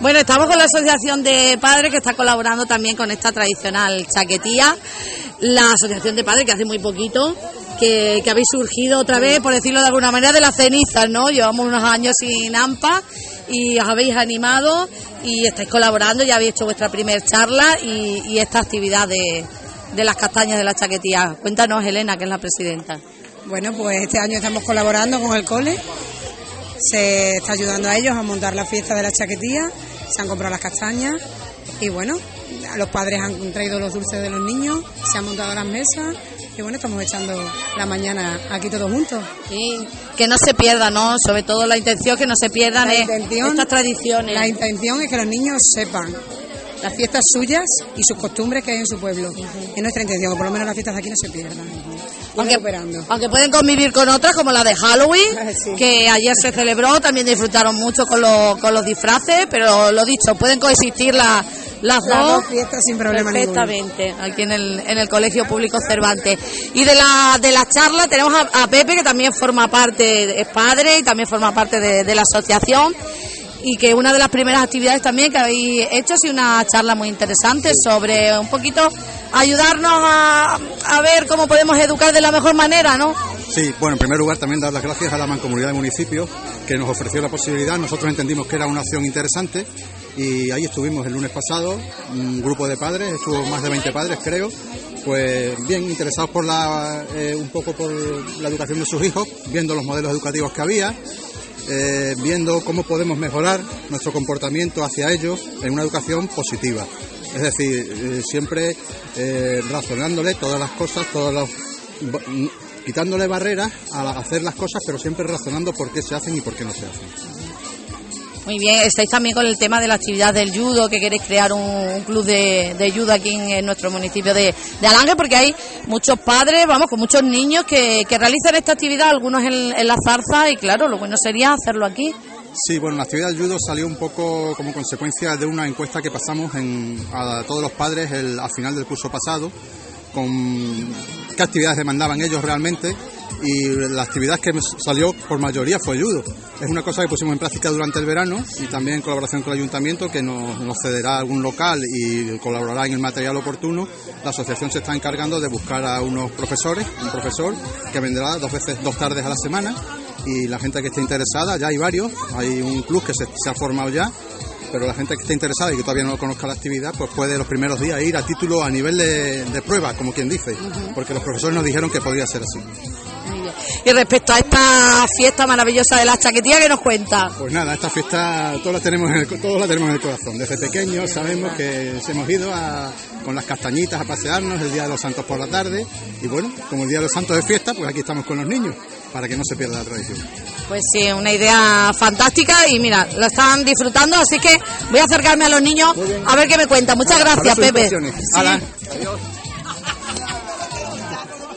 Bueno, estamos con la Asociación de Padres que está colaborando también con esta tradicional chaquetía. La Asociación de Padres que hace muy poquito que, que habéis surgido otra vez, por decirlo de alguna manera, de las cenizas, ¿no? Llevamos unos años sin AMPA y os habéis animado y estáis colaborando, ya habéis hecho vuestra primera charla y, y esta actividad de, de las castañas de la chaquetía. Cuéntanos, Elena, que es la presidenta. Bueno, pues este año estamos colaborando con el cole se está ayudando a ellos a montar la fiesta de la chaquetía, se han comprado las castañas y bueno, los padres han traído los dulces de los niños, se han montado las mesas y bueno, estamos echando la mañana aquí todos juntos. Sí, que no se pierda, ¿no? Sobre todo la intención que no se pierdan estas tradiciones. La intención es que los niños sepan las fiestas suyas y sus costumbres que hay en su pueblo. Es nuestra intención, que por lo menos las fiestas de aquí no se pierdan. Aunque, aunque, pueden convivir con otras, como la de Halloween, que ayer se celebró, también disfrutaron mucho con, los, con los disfraces, pero lo dicho, pueden coexistir las, las, dos, fiestas sin problema perfectamente aquí en el, en el Colegio Público Cervantes. Y de la, de la charla tenemos a, Pepe, que también forma parte, es padre y también forma parte de, de la asociación y que una de las primeras actividades también que habéis hecho ha sido una charla muy interesante sobre un poquito ayudarnos a, a ver cómo podemos educar de la mejor manera, ¿no? Sí, bueno, en primer lugar también dar las gracias a la Mancomunidad de Municipios que nos ofreció la posibilidad. Nosotros entendimos que era una acción interesante y ahí estuvimos el lunes pasado, un grupo de padres, estuvo más de 20 padres creo, pues bien interesados por la, eh, un poco por la educación de sus hijos, viendo los modelos educativos que había, eh, viendo cómo podemos mejorar nuestro comportamiento hacia ellos en una educación positiva. Es decir, eh, siempre eh, razonándole todas las cosas, todos los, quitándole barreras a hacer las cosas, pero siempre razonando por qué se hacen y por qué no se hacen. Muy bien, estáis también con el tema de la actividad del judo, que queréis crear un, club de, de, judo aquí en, nuestro municipio de, Alange, porque hay muchos padres, vamos, con muchos niños que, que realizan esta actividad, algunos en, en, la zarza, y claro, lo bueno sería hacerlo aquí. Sí, bueno, la actividad del judo salió un poco como consecuencia de una encuesta que pasamos en, a todos los padres el, al final del curso pasado, con qué actividades demandaban ellos realmente y la actividad que salió por mayoría fue judo. Es una cosa que pusimos en práctica durante el verano y también en colaboración con el ayuntamiento que nos, cederá algún local y colaborará en el material oportuno. La asociación se está encargando de buscar a unos profesores, un profesor que vendrá dos veces, dos tardes a la semana y la gente que esté interesada, ya hay varios, hay un club que se, ha formado ya pero la gente que esté interesada y que todavía no conozca la actividad, pues puede los primeros días ir a título a nivel de, de prueba, como quien dice, porque los profesores nos dijeron que podría ser así. Y respecto a esta fiesta maravillosa de la chaquetía, ¿qué nos cuenta? Pues nada, esta fiesta todos la tenemos en el, todos la tenemos en el corazón. Desde pequeños sabemos que hemos ido con las castañitas a pasearnos el Día de los Santos por la tarde. Y bueno, como el Día de los Santos es fiesta, pues aquí estamos con los niños para que no se pierda la tradición. Pues sí, una idea fantástica y mira, la están disfrutando, así que voy a acercarme a los niños a ver qué me cuentan. Muchas gracias, Pepe. Adiós.